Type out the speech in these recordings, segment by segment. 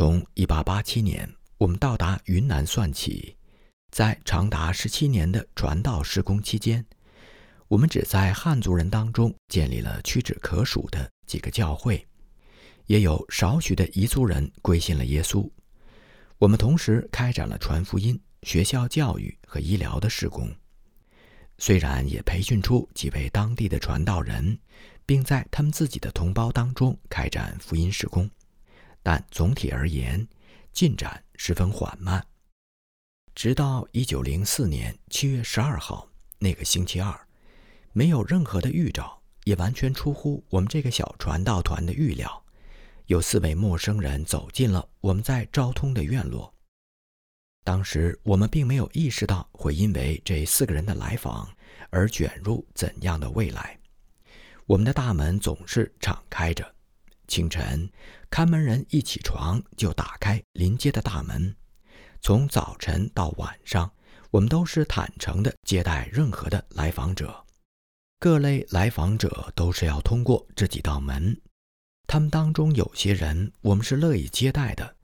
从1887年我们到达云南算起，在长达十七年的传道施工期间，我们只在汉族人当中建立了屈指可数的几个教会，也有少许的彝族人归信了耶稣。我们同时开展了传福音、学校教育和医疗的施工，虽然也培训出几位当地的传道人，并在他们自己的同胞当中开展福音施工。但总体而言，进展十分缓慢。直到一九零四年七月十二号那个星期二，没有任何的预兆，也完全出乎我们这个小传道团的预料，有四位陌生人走进了我们在昭通的院落。当时我们并没有意识到会因为这四个人的来访而卷入怎样的未来。我们的大门总是敞开着。清晨，看门人一起床就打开临街的大门。从早晨到晚上，我们都是坦诚地接待任何的来访者。各类来访者都是要通过这几道门。他们当中有些人我们是乐意接待的，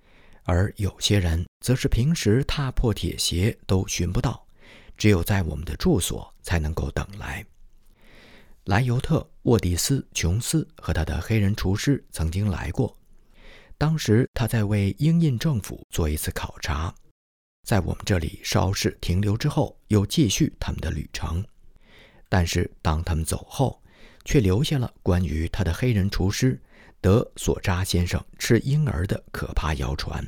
而有些人则是平时踏破铁鞋都寻不到，只有在我们的住所才能够等来。莱尤特·沃蒂斯·琼斯和他的黑人厨师曾经来过，当时他在为英印政府做一次考察，在我们这里稍事停留之后，又继续他们的旅程。但是当他们走后，却留下了关于他的黑人厨师德索扎先生吃婴儿的可怕谣传。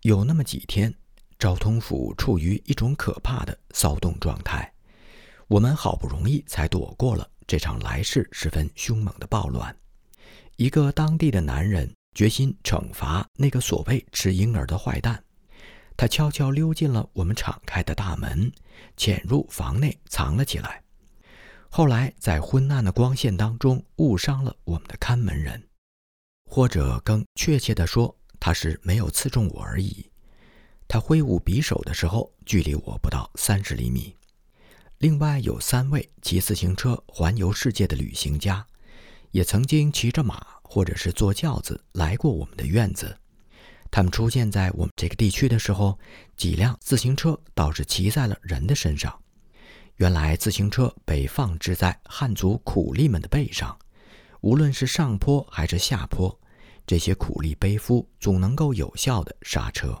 有那么几天，昭通府处于一种可怕的骚动状态。我们好不容易才躲过了这场来势十分凶猛的暴乱。一个当地的男人决心惩罚那个所谓吃婴儿的坏蛋，他悄悄溜进了我们敞开的大门，潜入房内藏了起来。后来在昏暗的光线当中误伤了我们的看门人，或者更确切地说，他是没有刺中我而已。他挥舞匕首的时候，距离我不到三十厘米。另外有三位骑自行车环游世界的旅行家，也曾经骑着马或者是坐轿子来过我们的院子。他们出现在我们这个地区的时候，几辆自行车倒是骑在了人的身上。原来自行车被放置在汉族苦力们的背上，无论是上坡还是下坡，这些苦力背夫总能够有效的刹车。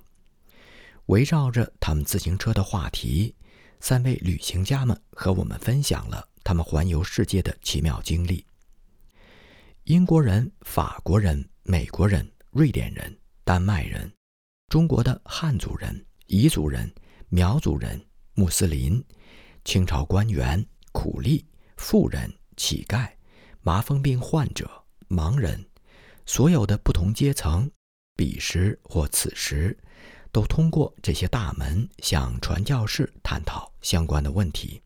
围绕着他们自行车的话题。三位旅行家们和我们分享了他们环游世界的奇妙经历。英国人、法国人、美国人、瑞典人、丹麦人、中国的汉族人、彝族人、苗族人、穆斯林、清朝官员、苦力、富人、乞丐、麻风病患者、盲人，所有的不同阶层，彼时或此时。都通过这些大门向传教士探讨相关的问题。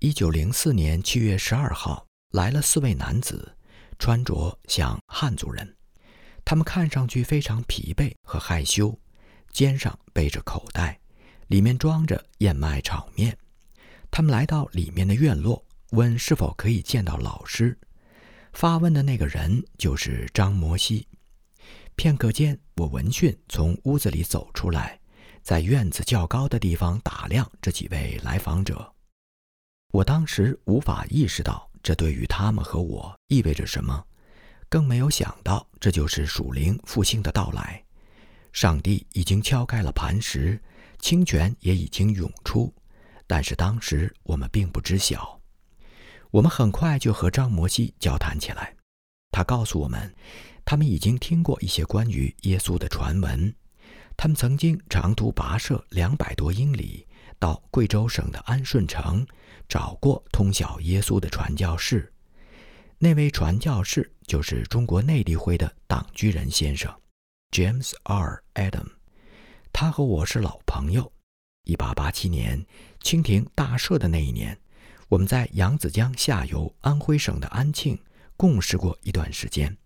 一九零四年七月十二号，来了四位男子，穿着像汉族人，他们看上去非常疲惫和害羞，肩上背着口袋，里面装着燕麦炒面。他们来到里面的院落，问是否可以见到老师。发问的那个人就是张摩西。片刻间，我闻讯从屋子里走出来，在院子较高的地方打量这几位来访者。我当时无法意识到这对于他们和我意味着什么，更没有想到这就是属灵复兴的到来。上帝已经敲开了磐石，清泉也已经涌出，但是当时我们并不知晓。我们很快就和张摩西交谈起来，他告诉我们。他们已经听过一些关于耶稣的传闻，他们曾经长途跋涉两百多英里到贵州省的安顺城，找过通晓耶稣的传教士。那位传教士就是中国内地会的党居人先生，James R. Adam。他和我是老朋友。一八八七年清廷大赦的那一年，我们在扬子江下游安徽省的安庆共事过一段时间。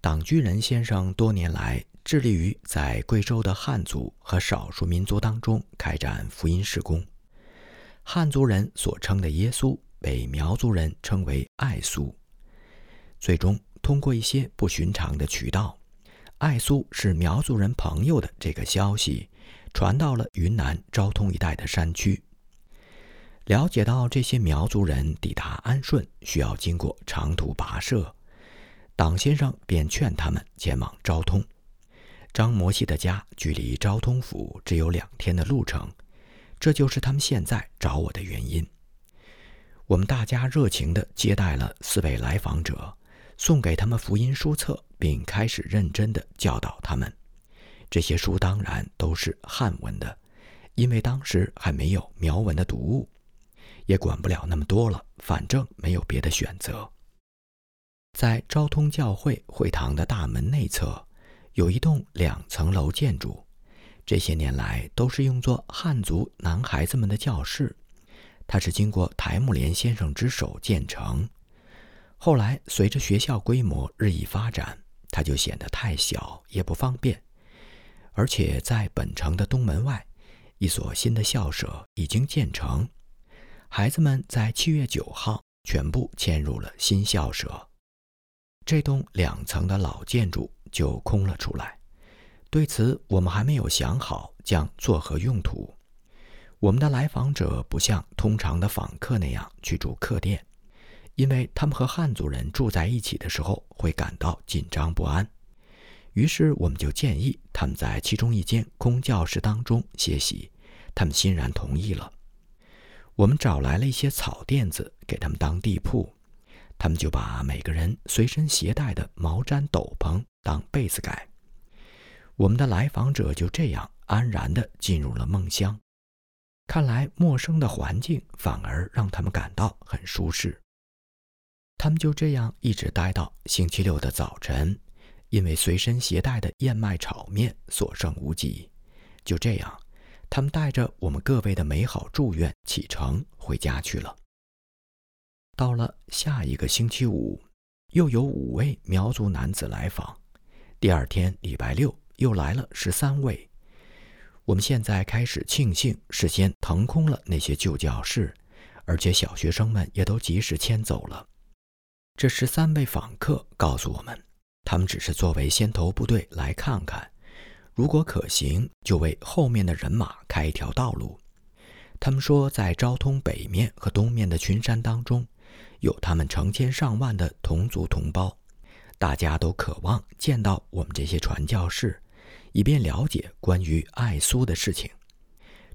党居人先生多年来致力于在贵州的汉族和少数民族当中开展福音事工。汉族人所称的耶稣被苗族人称为爱苏。最终，通过一些不寻常的渠道，爱苏是苗族人朋友的这个消息传到了云南昭通一带的山区。了解到这些苗族人抵达安顺需要经过长途跋涉，党先生便劝他们前往昭通。张摩西的家距离昭通府只有两天的路程，这就是他们现在找我的原因。我们大家热情地接待了四位来访者，送给他们福音书册，并开始认真地教导他们。这些书当然都是汉文的，因为当时还没有苗文的读物。也管不了那么多了，反正没有别的选择。在昭通教会会堂的大门内侧，有一栋两层楼建筑，这些年来都是用作汉族男孩子们的教室。它是经过台木莲先生之手建成，后来随着学校规模日益发展，它就显得太小，也不方便。而且在本城的东门外，一所新的校舍已经建成。孩子们在七月九号全部迁入了新校舍，这栋两层的老建筑就空了出来。对此，我们还没有想好将作何用途。我们的来访者不像通常的访客那样去住客店，因为他们和汉族人住在一起的时候会感到紧张不安。于是，我们就建议他们在其中一间空教室当中歇息，他们欣然同意了。我们找来了一些草垫子给他们当地铺，他们就把每个人随身携带的毛毡斗篷当被子盖。我们的来访者就这样安然地进入了梦乡。看来陌生的环境反而让他们感到很舒适。他们就这样一直待到星期六的早晨，因为随身携带的燕麦炒面所剩无几。就这样。他们带着我们各位的美好祝愿启程回家去了。到了下一个星期五，又有五位苗族男子来访。第二天礼拜六又来了十三位。我们现在开始庆幸事先腾空了那些旧教室，而且小学生们也都及时迁走了。这十三位访客告诉我们，他们只是作为先头部队来看看。如果可行，就为后面的人马开一条道路。他们说，在昭通北面和东面的群山当中，有他们成千上万的同族同胞，大家都渴望见到我们这些传教士，以便了解关于爱苏的事情。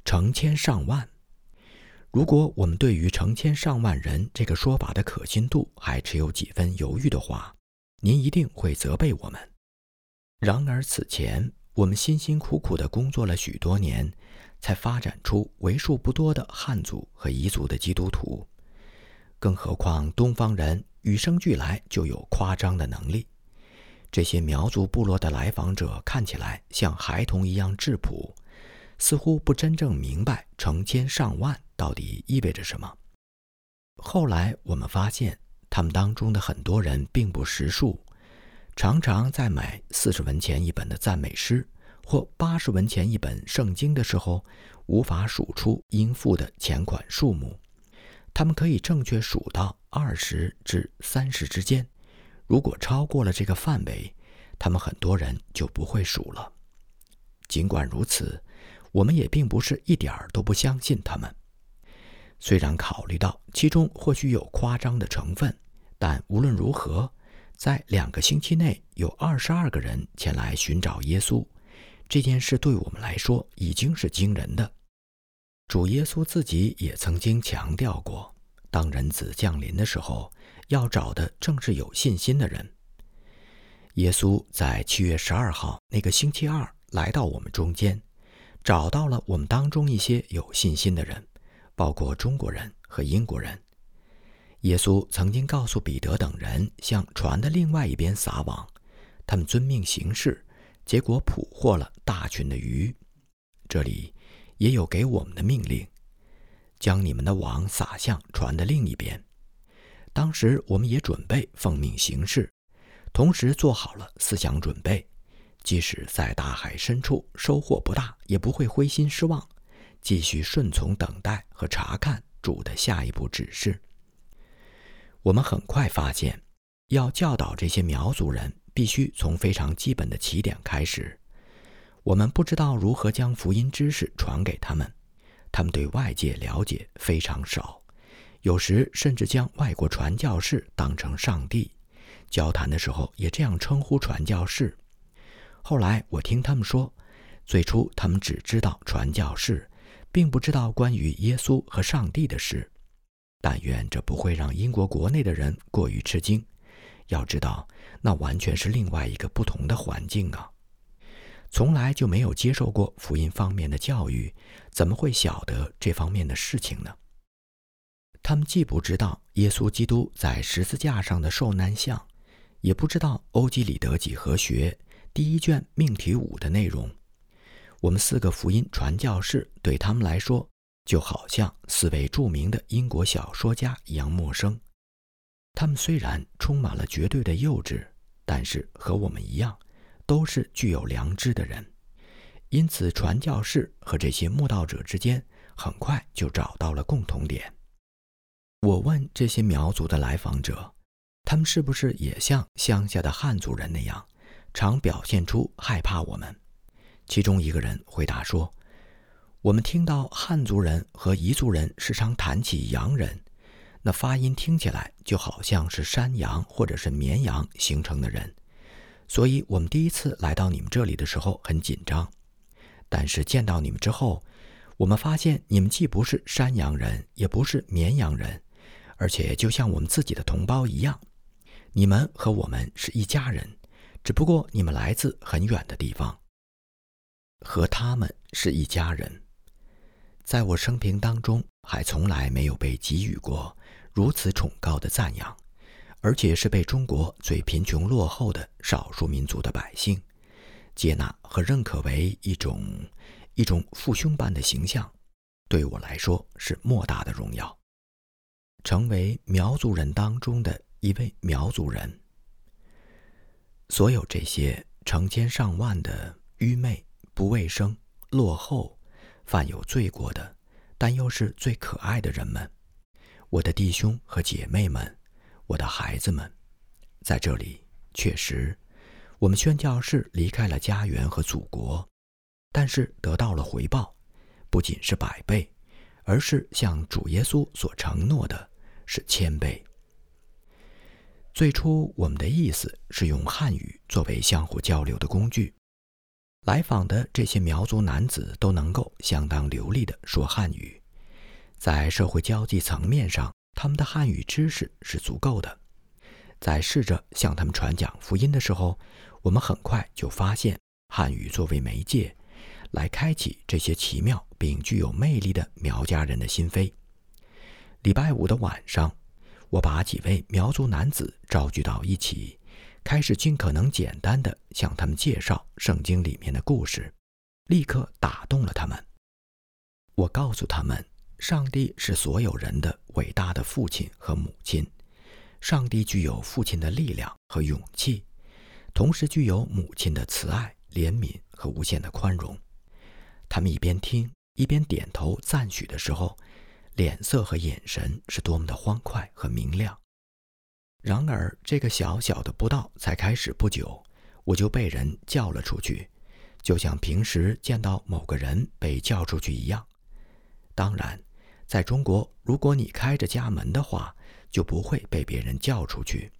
成千上万，如果我们对于成千上万人这个说法的可信度还持有几分犹豫的话，您一定会责备我们。然而此前。我们辛辛苦苦地工作了许多年，才发展出为数不多的汉族和彝族的基督徒。更何况东方人与生俱来就有夸张的能力。这些苗族部落的来访者看起来像孩童一样质朴，似乎不真正明白成千上万到底意味着什么。后来我们发现，他们当中的很多人并不识数。常常在买四十文钱一本的赞美诗或八十文钱一本圣经的时候，无法数出应付的钱款数目。他们可以正确数到二十至三十之间，如果超过了这个范围，他们很多人就不会数了。尽管如此，我们也并不是一点儿都不相信他们。虽然考虑到其中或许有夸张的成分，但无论如何。在两个星期内，有二十二个人前来寻找耶稣，这件事对我们来说已经是惊人的。主耶稣自己也曾经强调过，当人子降临的时候，要找的正是有信心的人。耶稣在七月十二号那个星期二来到我们中间，找到了我们当中一些有信心的人，包括中国人和英国人。耶稣曾经告诉彼得等人向船的另外一边撒网，他们遵命行事，结果捕获了大群的鱼。这里也有给我们的命令：将你们的网撒向船的另一边。当时我们也准备奉命行事，同时做好了思想准备，即使在大海深处收获不大，也不会灰心失望，继续顺从等待和查看主的下一步指示。我们很快发现，要教导这些苗族人必须从非常基本的起点开始。我们不知道如何将福音知识传给他们，他们对外界了解非常少，有时甚至将外国传教士当成上帝，交谈的时候也这样称呼传教士。后来我听他们说，最初他们只知道传教士，并不知道关于耶稣和上帝的事。但愿这不会让英国国内的人过于吃惊。要知道，那完全是另外一个不同的环境啊！从来就没有接受过福音方面的教育，怎么会晓得这方面的事情呢？他们既不知道耶稣基督在十字架上的受难像，也不知道欧几里得几何学第一卷命题五的内容。我们四个福音传教士对他们来说。就好像四位著名的英国小说家一样陌生。他们虽然充满了绝对的幼稚，但是和我们一样，都是具有良知的人。因此，传教士和这些慕道者之间很快就找到了共同点。我问这些苗族的来访者，他们是不是也像乡下的汉族人那样，常表现出害怕我们？其中一个人回答说。我们听到汉族人和彝族人时常谈起洋人，那发音听起来就好像是山羊或者是绵羊形成的人，所以我们第一次来到你们这里的时候很紧张。但是见到你们之后，我们发现你们既不是山羊人，也不是绵羊人，而且就像我们自己的同胞一样，你们和我们是一家人，只不过你们来自很远的地方，和他们是一家人。在我生平当中，还从来没有被给予过如此崇高的赞扬，而且是被中国最贫穷落后的少数民族的百姓接纳和认可为一种一种父兄般的形象，对我来说是莫大的荣耀。成为苗族人当中的一位苗族人，所有这些成千上万的愚昧、不卫生、落后。犯有罪过的，但又是最可爱的人们，我的弟兄和姐妹们，我的孩子们，在这里确实，我们宣教士离开了家园和祖国，但是得到了回报，不仅是百倍，而是像主耶稣所承诺的，是千倍。最初我们的意思是用汉语作为相互交流的工具。来访的这些苗族男子都能够相当流利地说汉语，在社会交际层面上，他们的汉语知识是足够的。在试着向他们传讲福音的时候，我们很快就发现汉语作为媒介，来开启这些奇妙并具有魅力的苗家人的心扉。礼拜五的晚上，我把几位苗族男子召集到一起。开始尽可能简单的向他们介绍圣经里面的故事，立刻打动了他们。我告诉他们，上帝是所有人的伟大的父亲和母亲，上帝具有父亲的力量和勇气，同时具有母亲的慈爱、怜悯和无限的宽容。他们一边听一边点头赞许的时候，脸色和眼神是多么的欢快和明亮。然而，这个小小的布道才开始不久，我就被人叫了出去，就像平时见到某个人被叫出去一样。当然，在中国，如果你开着家门的话，就不会被别人叫出去。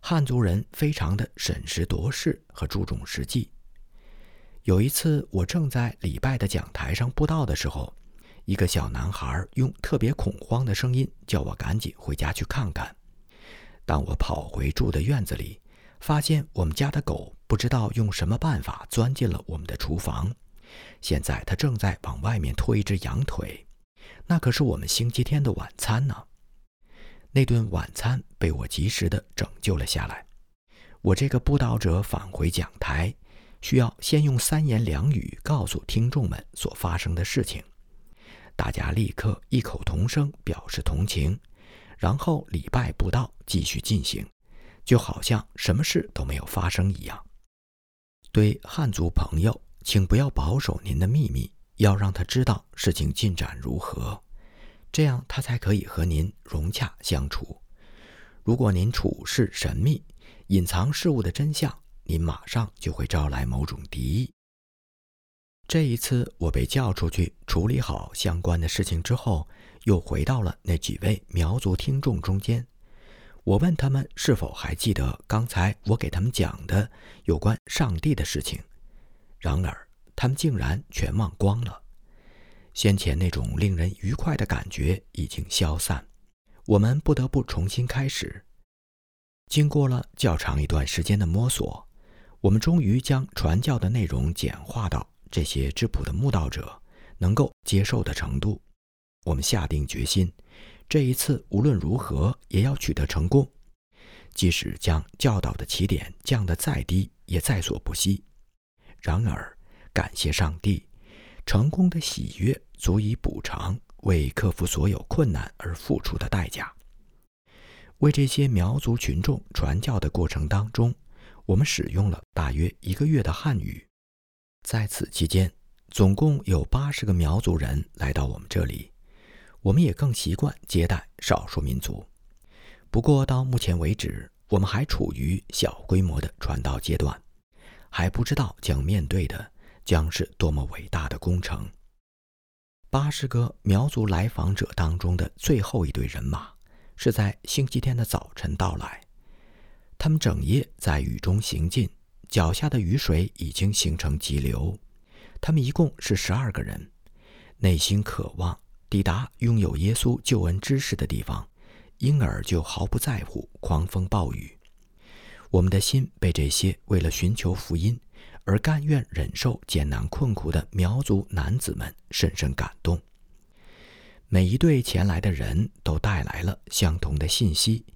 汉族人非常的审时度势和注重实际。有一次，我正在礼拜的讲台上布道的时候，一个小男孩用特别恐慌的声音叫我赶紧回家去看看。当我跑回住的院子里，发现我们家的狗不知道用什么办法钻进了我们的厨房。现在它正在往外面拖一只羊腿，那可是我们星期天的晚餐呢。那顿晚餐被我及时的拯救了下来。我这个布道者返回讲台，需要先用三言两语告诉听众们所发生的事情。大家立刻异口同声表示同情。然后礼拜不到，继续进行，就好像什么事都没有发生一样。对汉族朋友，请不要保守您的秘密，要让他知道事情进展如何，这样他才可以和您融洽相处。如果您处事神秘，隐藏事物的真相，您马上就会招来某种敌意。这一次，我被叫出去处理好相关的事情之后，又回到了那几位苗族听众中间。我问他们是否还记得刚才我给他们讲的有关上帝的事情，然而他们竟然全忘光了。先前那种令人愉快的感觉已经消散，我们不得不重新开始。经过了较长一段时间的摸索，我们终于将传教的内容简化到这些质朴的慕道者能够接受的程度。我们下定决心，这一次无论如何也要取得成功，即使将教导的起点降得再低，也在所不惜。然而，感谢上帝。成功的喜悦足以补偿为克服所有困难而付出的代价。为这些苗族群众传教的过程当中，我们使用了大约一个月的汉语。在此期间，总共有八十个苗族人来到我们这里。我们也更习惯接待少数民族。不过到目前为止，我们还处于小规模的传道阶段，还不知道将面对的。将是多么伟大的工程！八十个苗族来访者当中的最后一队人马，是在星期天的早晨到来。他们整夜在雨中行进，脚下的雨水已经形成急流。他们一共是十二个人，内心渴望抵达拥有耶稣救恩知识的地方，因而就毫不在乎狂风暴雨。我们的心被这些为了寻求福音。而甘愿忍受艰难困苦的苗族男子们深深感动。每一对前来的人都带来了相同的信息，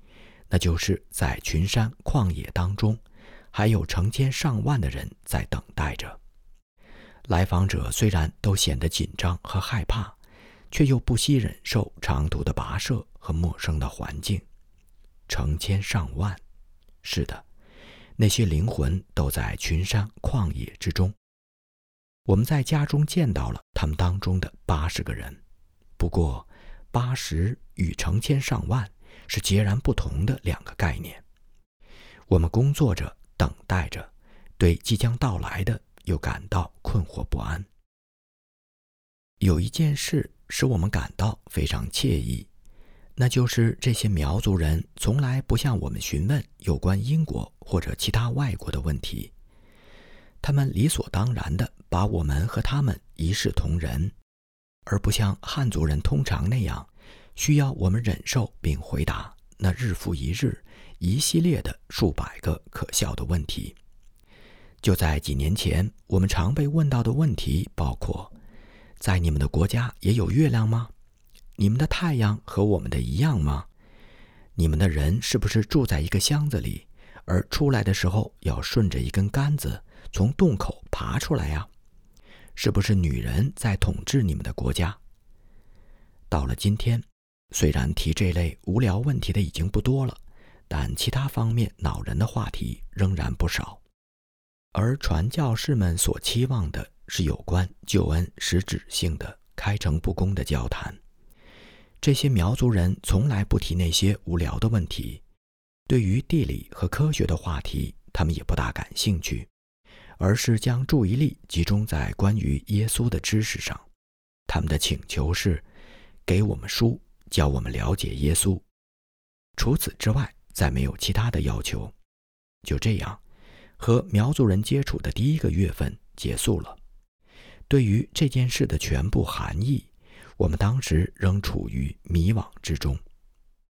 那就是在群山旷野当中，还有成千上万的人在等待着。来访者虽然都显得紧张和害怕，却又不惜忍受长途的跋涉和陌生的环境。成千上万，是的。那些灵魂都在群山旷野之中。我们在家中见到了他们当中的八十个人，不过八十与成千上万是截然不同的两个概念。我们工作着，等待着，对即将到来的又感到困惑不安。有一件事使我们感到非常惬意。那就是这些苗族人从来不向我们询问有关英国或者其他外国的问题，他们理所当然地把我们和他们一视同仁，而不像汉族人通常那样需要我们忍受并回答那日复一日、一系列的数百个可笑的问题。就在几年前，我们常被问到的问题包括：在你们的国家也有月亮吗？你们的太阳和我们的一样吗？你们的人是不是住在一个箱子里，而出来的时候要顺着一根杆子从洞口爬出来呀？是不是女人在统治你们的国家？到了今天，虽然提这类无聊问题的已经不多了，但其他方面恼人的话题仍然不少。而传教士们所期望的是有关救恩实质性的、开诚布公的交谈。这些苗族人从来不提那些无聊的问题，对于地理和科学的话题，他们也不大感兴趣，而是将注意力集中在关于耶稣的知识上。他们的请求是，给我们书，教我们了解耶稣。除此之外，再没有其他的要求。就这样，和苗族人接触的第一个月份结束了。对于这件事的全部含义。我们当时仍处于迷惘之中。